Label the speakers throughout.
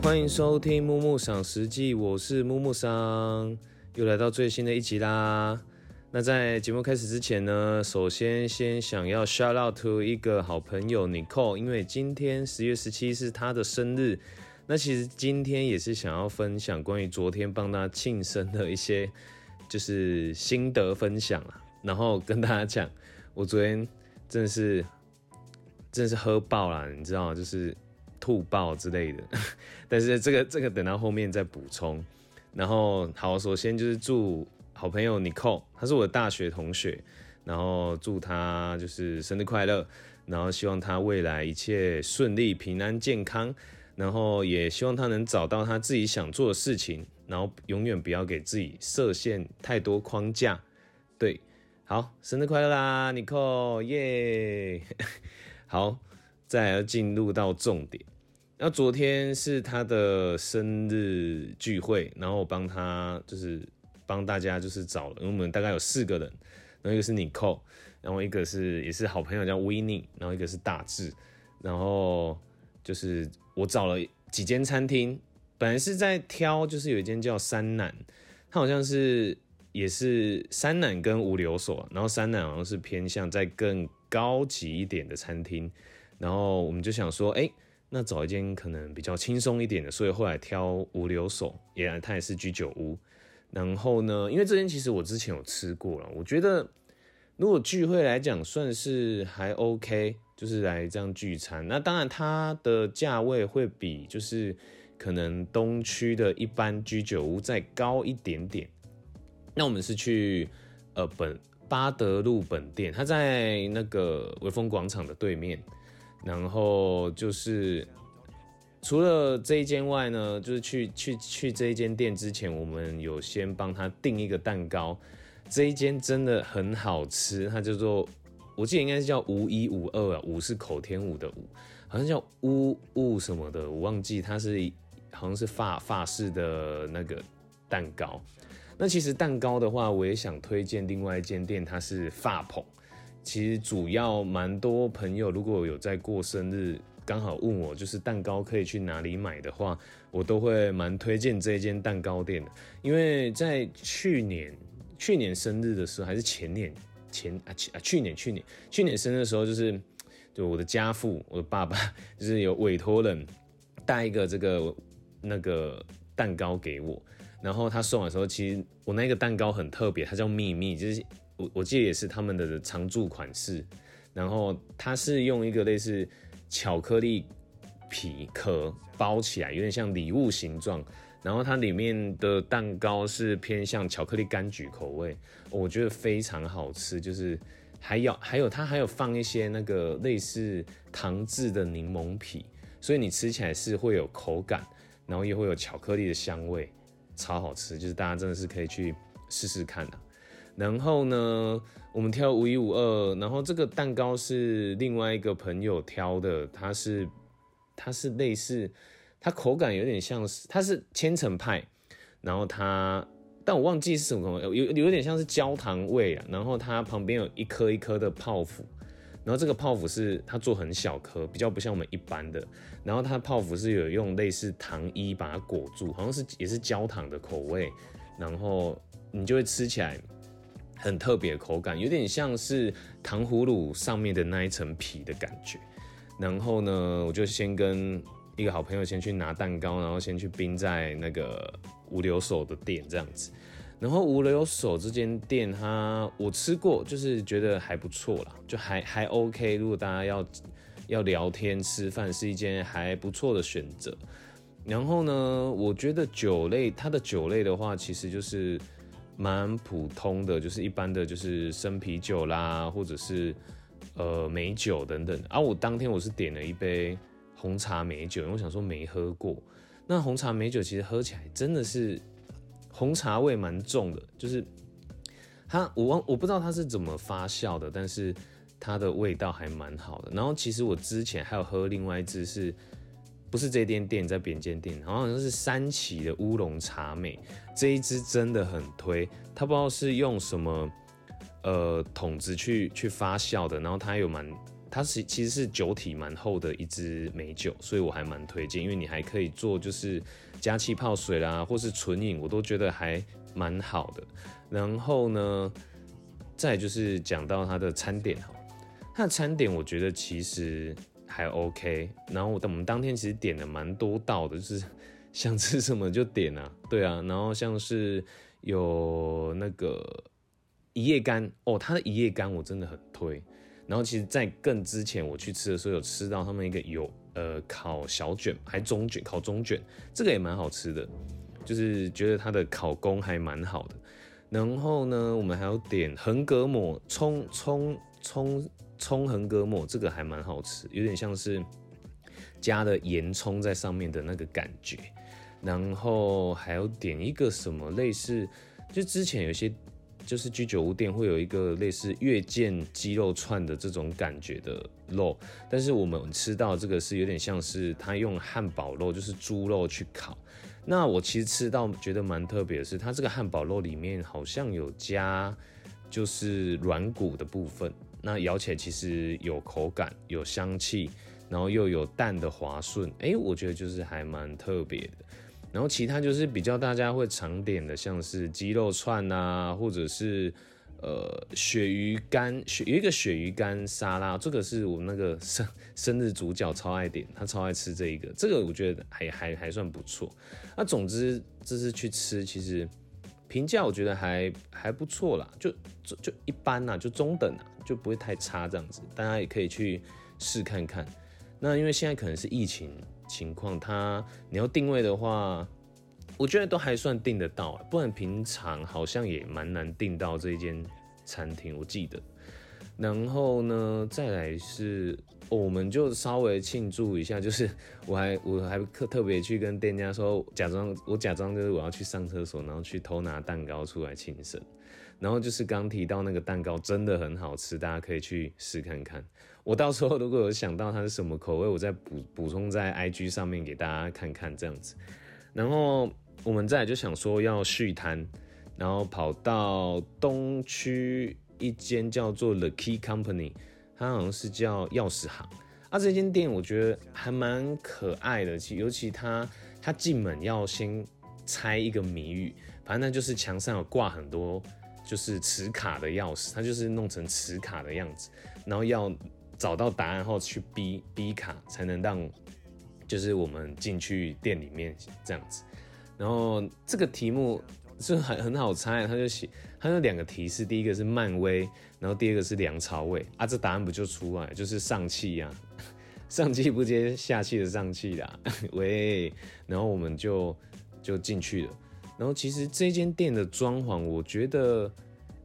Speaker 1: 欢迎收听木木赏实记，我是木木桑，又来到最新的一集啦。那在节目开始之前呢，首先先想要 shout out to 一个好朋友 Nicole，因为今天十月十七是她的生日。那其实今天也是想要分享关于昨天帮她庆生的一些就是心得分享啊，然后跟大家讲，我昨天真的是真的是喝爆了，你知道，就是吐爆之类的。但是这个这个等到后面再补充。然后好，首先就是祝。好朋友 Nicole，他是我的大学同学，然后祝他就是生日快乐，然后希望他未来一切顺利、平安、健康，然后也希望他能找到他自己想做的事情，然后永远不要给自己设限太多框架。对，好，生日快乐啦，Nicole，耶！好，再要进入到重点，那昨天是他的生日聚会，然后我帮他就是。帮大家就是找了，因为我们大概有四个人，然后一个是 Nicole，然后一个是也是好朋友叫 w i n n e 然后一个是大志，然后就是我找了几间餐厅，本来是在挑，就是有一间叫三南，它好像是也是三南跟五流所，然后三南好像是偏向在更高级一点的餐厅，然后我们就想说，哎，那找一间可能比较轻松一点的，所以后来挑五留所，也它也是居酒屋。然后呢？因为这间其实我之前有吃过了，我觉得如果聚会来讲，算是还 OK，就是来这样聚餐。那当然它的价位会比就是可能东区的一般居酒屋再高一点点。那我们是去呃本巴德路本店，它在那个威风广场的对面，然后就是。除了这一间外呢，就是去去去这一间店之前，我们有先帮他订一个蛋糕。这一间真的很好吃，它叫做我记得应该是叫五一五二啊，五是口天五的五，好像叫乌雾什么的，我忘记它是好像是法法式的那个蛋糕。那其实蛋糕的话，我也想推荐另外一间店，它是发捧。其实主要蛮多朋友如果有在过生日。刚好问我就是蛋糕可以去哪里买的话，我都会蛮推荐这一间蛋糕店的。因为在去年去年生日的时候，还是前年前啊去啊去年去年去年生日的时候，就是就我的家父我的爸爸就是有委托人带一个这个那个蛋糕给我，然后他送的时候，其实我那个蛋糕很特别，它叫秘密，就是我我记得也是他们的常驻款式，然后它是用一个类似。巧克力皮壳包起来，有点像礼物形状。然后它里面的蛋糕是偏向巧克力柑橘口味，我觉得非常好吃。就是还有还有它还有放一些那个类似糖制的柠檬皮，所以你吃起来是会有口感，然后也会有巧克力的香味，超好吃。就是大家真的是可以去试试看的。然后呢，我们挑五一五二，然后这个蛋糕是另外一个朋友挑的，它是它是类似，它口感有点像是它是千层派，然后它但我忘记是什么，有有点像是焦糖味啊，然后它旁边有一颗一颗的泡芙，然后这个泡芙是它做很小颗，比较不像我们一般的，然后它泡芙是有用类似糖衣把它裹住，好像是也是焦糖的口味，然后你就会吃起来。很特别口感，有点像是糖葫芦上面的那一层皮的感觉。然后呢，我就先跟一个好朋友先去拿蛋糕，然后先去冰在那个五留守的店这样子。然后五留守这间店，它我吃过，就是觉得还不错啦，就还还 OK。如果大家要要聊天吃饭，是一间还不错的选择。然后呢，我觉得酒类，它的酒类的话，其实就是。蛮普通的，就是一般的，就是生啤酒啦，或者是呃美酒等等。而我当天我是点了一杯红茶美酒，因为我想说没喝过。那红茶美酒其实喝起来真的是红茶味蛮重的，就是它我忘我不知道它是怎么发酵的，但是它的味道还蛮好的。然后其实我之前还有喝另外一支是。不是这间店，在边间店，好像是三旗的乌龙茶美，这一支真的很推。它不知道是用什么呃桶子去去发酵的，然后它有蛮它是其实是酒体蛮厚的一支美酒，所以我还蛮推荐，因为你还可以做就是加气泡水啦，或是纯饮，我都觉得还蛮好的。然后呢，再就是讲到它的餐点哈，它的餐点我觉得其实还 OK。然后我们当天其实点了蛮多道的，就是 想吃什么就点啊，对啊。然后像是有那个一夜干哦，它的一夜干我真的很推。然后其实，在更之前我去吃的时候，有吃到他们一个有呃烤小卷，还中卷，烤中卷，这个也蛮好吃的，就是觉得它的烤工还蛮好的。然后呢，我们还有点横膈膜，葱葱葱葱横膈膜，这个还蛮好吃，有点像是加了盐葱在上面的那个感觉。然后还有点一个什么类似，就之前有些。就是居酒屋店会有一个类似月见鸡肉串的这种感觉的肉，但是我们吃到这个是有点像是他用汉堡肉，就是猪肉去烤。那我其实吃到觉得蛮特别的是，它这个汉堡肉里面好像有加就是软骨的部分，那咬起来其实有口感、有香气，然后又有蛋的滑顺，哎，我觉得就是还蛮特别的。然后其他就是比较大家会常点的，像是鸡肉串啊，或者是呃鳕鱼干，鳕有一个鳕鱼干沙拉，这个是我那个生生日主角超爱点，他超爱吃这一个，这个我觉得还还还算不错。那总之这次去吃，其实评价我觉得还还不错啦，就就就一般啦，就中等啊，就不会太差这样子，大家也可以去试看看。那因为现在可能是疫情。情况，它你要定位的话，我觉得都还算定得到，不然平常好像也蛮难定到这一间餐厅，我记得。然后呢，再来是，我们就稍微庆祝一下，就是 我还我还特特别去跟店家说，假装我假装就是我要去上厕所，然后去偷拿蛋糕出来庆生。然后就是刚提到那个蛋糕真的很好吃，大家可以去试看看。我到时候如果有想到它是什么口味，我再补补充在 IG 上面给大家看看这样子。然后我们再就想说要续摊，然后跑到东区一间叫做 The Key Company，它好像是叫钥匙行。啊，这间店我觉得还蛮可爱的，其尤其它它进门要先猜一个谜语，反正就是墙上有挂很多。就是磁卡的钥匙，它就是弄成磁卡的样子，然后要找到答案后去逼逼卡，才能让就是我们进去店里面这样子。然后这个题目是很很好猜，他就写，他有两个提示，第一个是漫威，然后第二个是梁朝伟啊，这答案不就出来，就是上气呀，上气不接下气的上气啦，喂，然后我们就就进去了。然后其实这间店的装潢，我觉得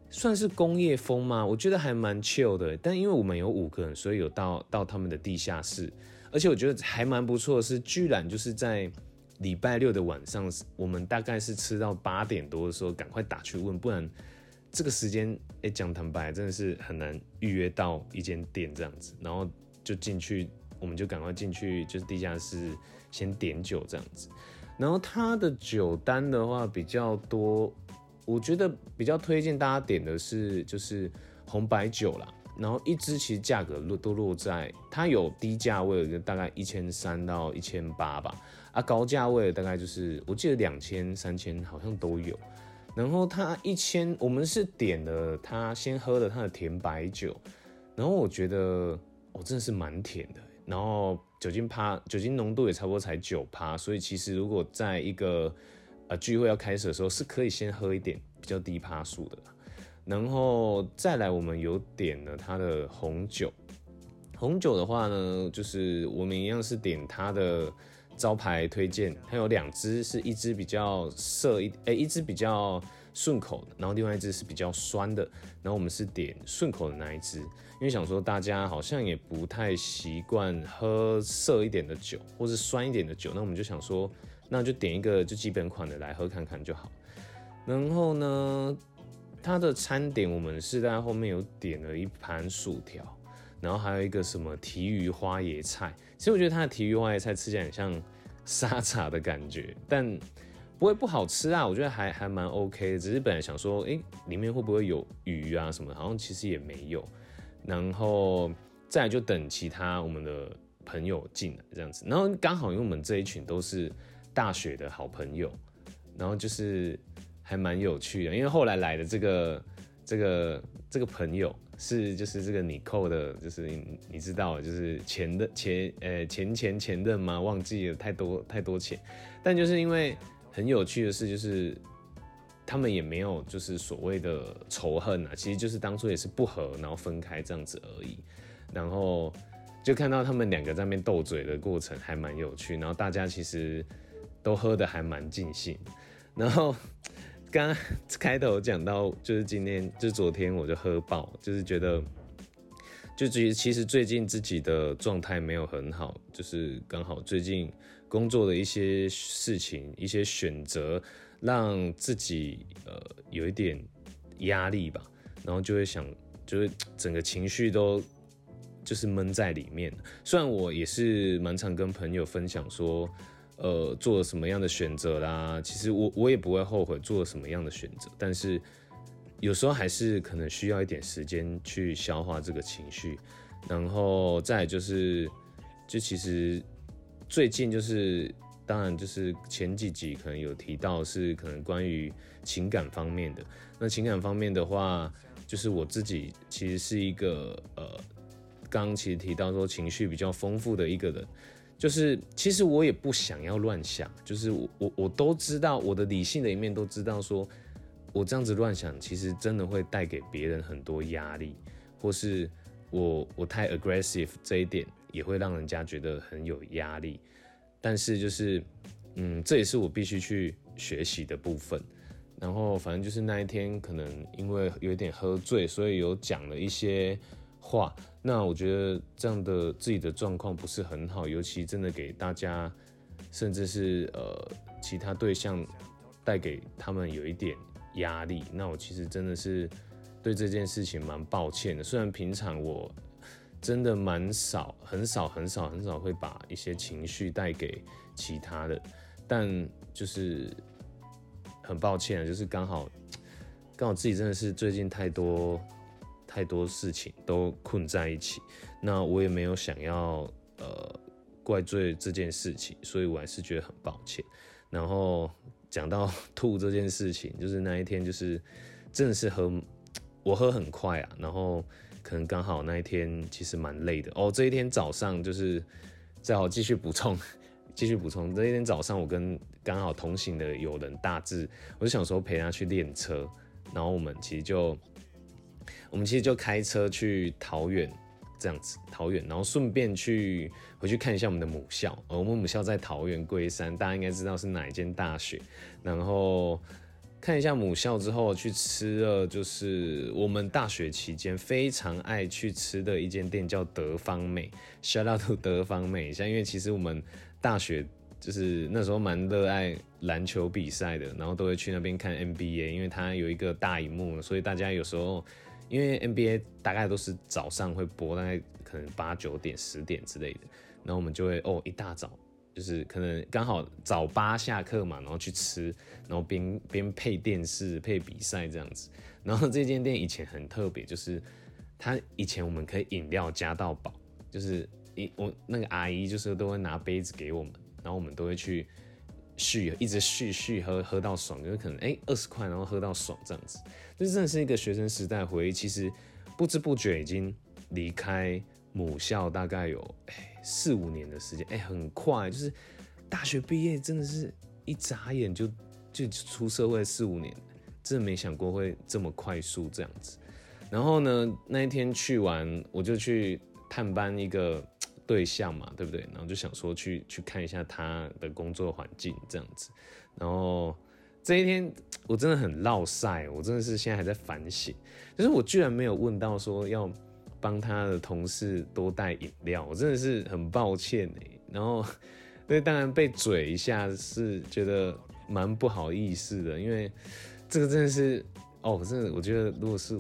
Speaker 1: 算是工业风嘛，我觉得还蛮 chill 的。但因为我们有五个人，所以有到到他们的地下室，而且我觉得还蛮不错的是，居然就是在礼拜六的晚上，我们大概是吃到八点多的时候，赶快打去问，不然这个时间，哎，讲坦白，真的是很难预约到一间店这样子。然后就进去，我们就赶快进去，就是地下室先点酒这样子。然后它的酒单的话比较多，我觉得比较推荐大家点的是就是红白酒啦。然后一支其实价格落都落在它有低价位的大概一千三到一千八吧，啊高价位的大概就是我记得两千三千好像都有。然后它一千我们是点了它先喝了它的甜白酒，然后我觉得哦真的是蛮甜的，然后。酒精趴，酒精浓度也差不多才九趴，所以其实如果在一个呃聚会要开始的时候，是可以先喝一点比较低趴数的。然后再来，我们有点了它的红酒。红酒的话呢，就是我们一样是点它的招牌推荐，它有两支，是一支比较涩一，哎，一支比较。顺口的，然后另外一支是比较酸的，然后我们是点顺口的那一支，因为想说大家好像也不太习惯喝涩一点的酒，或是酸一点的酒，那我们就想说，那就点一个就基本款的来喝看看就好。然后呢，它的餐点我们是在后面有点了一盘薯条，然后还有一个什么提鱼花椰菜，其实我觉得它的提鱼花椰菜吃起来很像沙茶的感觉，但。不会不好吃啊，我觉得还还蛮 OK 的。只是本来想说，哎，里面会不会有鱼啊什么？好像其实也没有。然后再就等其他我们的朋友进来这样子，然后刚好因为我们这一群都是大学的好朋友，然后就是还蛮有趣的，因为后来来的这个这个这个朋友是就是这个你扣的，就是你你知道就是前的前呃前前前任吗？忘记了太多太多钱，但就是因为很有趣的事就是。他们也没有就是所谓的仇恨啊，其实就是当初也是不和，然后分开这样子而已。然后就看到他们两个在那边斗嘴的过程还蛮有趣，然后大家其实都喝的还蛮尽兴。然后刚刚开头讲到，就是今天就是昨天我就喝爆，就是觉得就其实其实最近自己的状态没有很好，就是刚好最近工作的一些事情、一些选择。让自己呃有一点压力吧，然后就会想，就是整个情绪都就是闷在里面。虽然我也是蛮常跟朋友分享说，呃，做了什么样的选择啦，其实我我也不会后悔做了什么样的选择，但是有时候还是可能需要一点时间去消化这个情绪，然后再就是，就其实最近就是。当然，就是前几集可能有提到是可能关于情感方面的。那情感方面的话，就是我自己其实是一个呃，刚刚其实提到说情绪比较丰富的一个人。就是其实我也不想要乱想，就是我我我都知道我的理性的一面都知道，说我这样子乱想，其实真的会带给别人很多压力，或是我我太 aggressive 这一点也会让人家觉得很有压力。但是就是，嗯，这也是我必须去学习的部分。然后反正就是那一天，可能因为有点喝醉，所以有讲了一些话。那我觉得这样的自己的状况不是很好，尤其真的给大家，甚至是呃其他对象带给他们有一点压力。那我其实真的是对这件事情蛮抱歉的。虽然平常我。真的蛮少，很少，很少，很少会把一些情绪带给其他的，但就是很抱歉，就是刚好刚好自己真的是最近太多太多事情都困在一起，那我也没有想要呃怪罪这件事情，所以我还是觉得很抱歉。然后讲到吐这件事情，就是那一天就是真的是喝我喝很快啊，然后。可能刚好那一天其实蛮累的哦。这一天早上就是再好继续补充，继续补充。这一天早上我跟刚好同行的友人大致，我就想说陪他去练车，然后我们其实就我们其实就开车去桃园这样子，桃园，然后顺便去回去看一下我们的母校。呃，我们母校在桃园龟山，大家应该知道是哪一间大学。然后。看一下母校之后，去吃了就是我们大学期间非常爱去吃的一间店，叫德芳美。Shout out to 德芳美，像因为其实我们大学就是那时候蛮热爱篮球比赛的，然后都会去那边看 NBA，因为它有一个大荧幕，所以大家有时候因为 NBA 大概都是早上会播，大概可能八九点、十点之类的，然后我们就会哦一大早。就是可能刚好早八下课嘛，然后去吃，然后边边配电视配比赛这样子。然后这间店以前很特别，就是它以前我们可以饮料加到饱，就是一我那个阿姨就是都会拿杯子给我们，然后我们都会去续，一直续续喝喝到爽，就是可能哎二十块然后喝到爽这样子。就真的是一个学生时代回忆，其实不知不觉已经离开。母校大概有哎四五年的时间，哎很快，就是大学毕业真的是一眨眼就就出社会四五年，真的没想过会这么快速这样子。然后呢那一天去完，我就去探班一个 对象嘛，对不对？然后就想说去去看一下他的工作环境这样子。然后这一天我真的很落晒，我真的是现在还在反省，就是我居然没有问到说要。帮他的同事多带饮料，我真的是很抱歉哎。然后，那，当然被嘴一下是觉得蛮不好意思的，因为这个真的是哦，真的我觉得如果是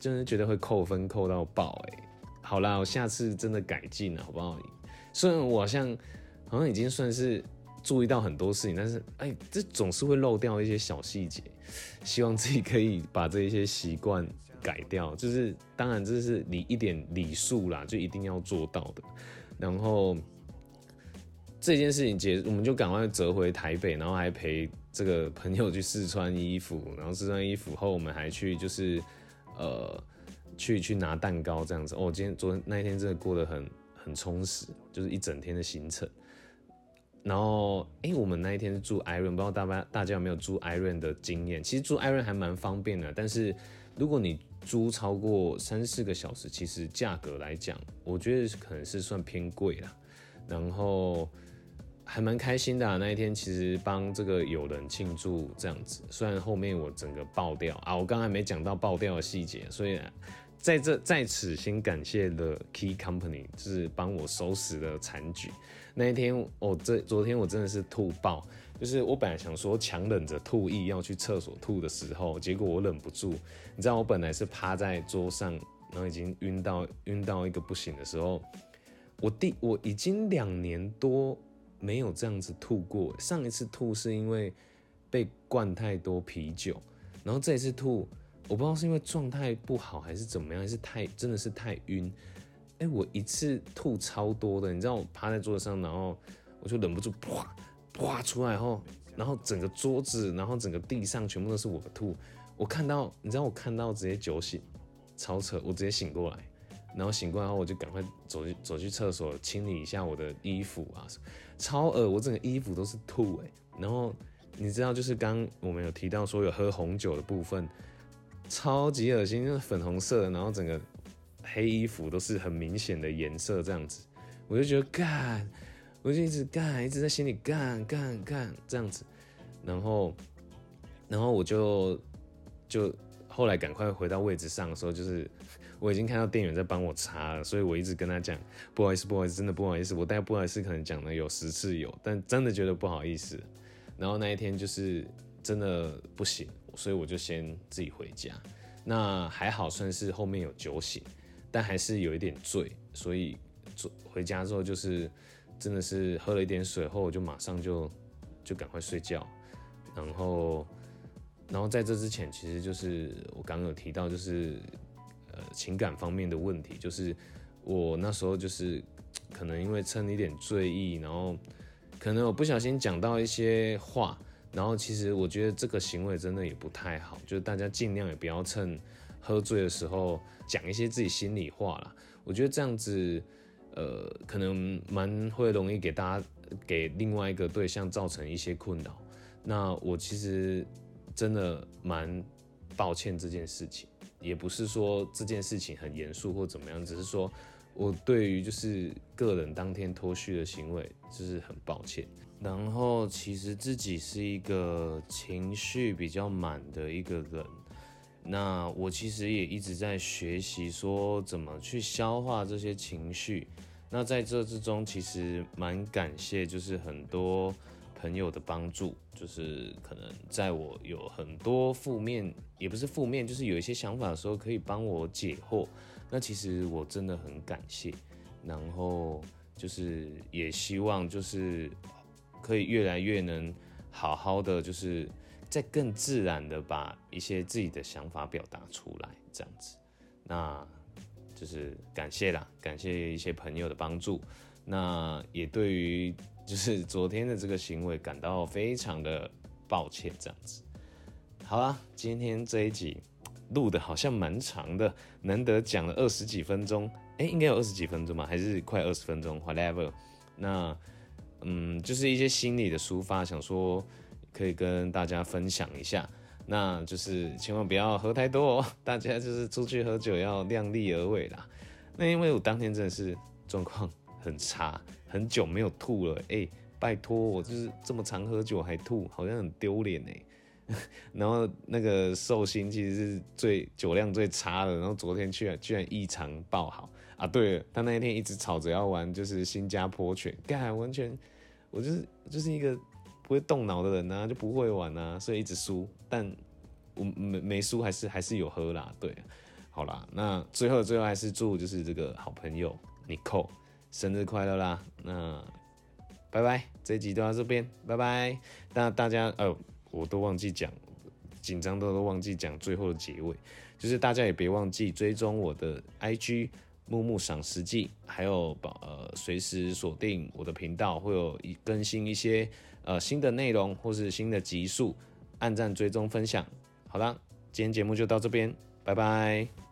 Speaker 1: 真的觉得会扣分扣到爆哎。好啦，我下次真的改进了，好不好？虽然我好像好像已经算是注意到很多事情，但是哎，这总是会漏掉一些小细节。希望自己可以把这一些习惯。改掉，就是当然这是礼一点礼数啦，就一定要做到的。然后这件事情结，我们就赶快折回台北，然后还陪这个朋友去试穿衣服，然后试穿衣服后，我们还去就是呃去去拿蛋糕这样子。哦，今天昨天那一天真的过得很很充实，就是一整天的行程。然后，哎，我们那一天是住 Iron，不知道大家大家有没有住 Iron 的经验？其实住 Iron 还蛮方便的，但是如果你租超过三四个小时，其实价格来讲，我觉得可能是算偏贵了。然后还蛮开心的，那一天其实帮这个友人庆祝这样子，虽然后面我整个爆掉啊，我刚才没讲到爆掉的细节，所以。在这在此先感谢了 Key Company，就是帮我收拾了残局。那一天，我这昨天我真的是吐爆，就是我本来想说强忍着吐意要去厕所吐的时候，结果我忍不住。你知道我本来是趴在桌上，然后已经晕到晕到一个不行的时候，我第我已经两年多没有这样子吐过。上一次吐是因为被灌太多啤酒，然后这一次吐。我不知道是因为状态不好还是怎么样，还是太真的是太晕。哎，我一次吐超多的，你知道我趴在桌子上，然后我就忍不住啪哇出来后，然后整个桌子，然后整个地上全部都是我的吐。我看到，你知道我看到直接酒醒，超扯，我直接醒过来，然后醒过来后我就赶快走去走去厕所清理一下我的衣服啊，超恶，我整个衣服都是吐哎。然后你知道就是刚我们有提到说有喝红酒的部分。超级恶心，就是粉红色的，然后整个黑衣服都是很明显的颜色，这样子，我就觉得干，我就一直干，一直在心里干干干这样子，然后，然后我就就后来赶快回到位置上的时候，就是 我已经看到店员在帮我擦了，所以我一直跟他讲不好意思，不好意思，真的不好意思，我大概不好意思可能讲了有十次有，但真的觉得不好意思，然后那一天就是真的不行。所以我就先自己回家，那还好算是后面有酒醒，但还是有一点醉，所以回家之后就是真的是喝了一点水后，我就马上就就赶快睡觉，然后然后在这之前，其实就是我刚刚有提到，就是呃情感方面的问题，就是我那时候就是可能因为趁一点醉意，然后可能我不小心讲到一些话。然后其实我觉得这个行为真的也不太好，就是大家尽量也不要趁喝醉的时候讲一些自己心里话啦。我觉得这样子，呃，可能蛮会容易给大家给另外一个对象造成一些困扰。那我其实真的蛮抱歉这件事情，也不是说这件事情很严肃或怎么样，只是说我对于就是个人当天脱序的行为就是很抱歉。然后其实自己是一个情绪比较满的一个人，那我其实也一直在学习说怎么去消化这些情绪。那在这之中，其实蛮感谢，就是很多朋友的帮助，就是可能在我有很多负面，也不是负面，就是有一些想法的时候，可以帮我解惑。那其实我真的很感谢。然后就是也希望就是。可以越来越能好好的，就是在更自然的把一些自己的想法表达出来，这样子，那就是感谢啦，感谢一些朋友的帮助，那也对于就是昨天的这个行为感到非常的抱歉，这样子。好啦，今天这一集录的好像蛮长的，难得讲了二十几分钟，哎，应该有二十几分钟吧，还是快二十分钟，whatever，那。嗯，就是一些心理的抒发，想说可以跟大家分享一下。那就是千万不要喝太多哦，大家就是出去喝酒要量力而为啦。那因为我当天真的是状况很差，很久没有吐了。哎，拜托，我就是这么常喝酒还吐，好像很丢脸哎。然后那个寿星其实是最酒量最差的，然后昨天居然居然异常爆好啊！对了，他那一天一直吵着要玩，就是新加坡犬，干完全。我就是就是一个不会动脑的人呐，就不会玩呐，所以一直输。但我没没输，还是还是有喝啦。对，好啦，那最后最后还是祝就是这个好朋友 Nicole 生日快乐啦。那拜拜，这一集就到这边，拜拜。那大家呃，我都忘记讲，紧张到都忘记讲最后的结尾，就是大家也别忘记追踪我的 IG 木木赏实际，还有保呃随时锁定我的频道，会有一更新一些呃新的内容或是新的集数，按赞追踪分享。好啦，今天节目就到这边，拜拜。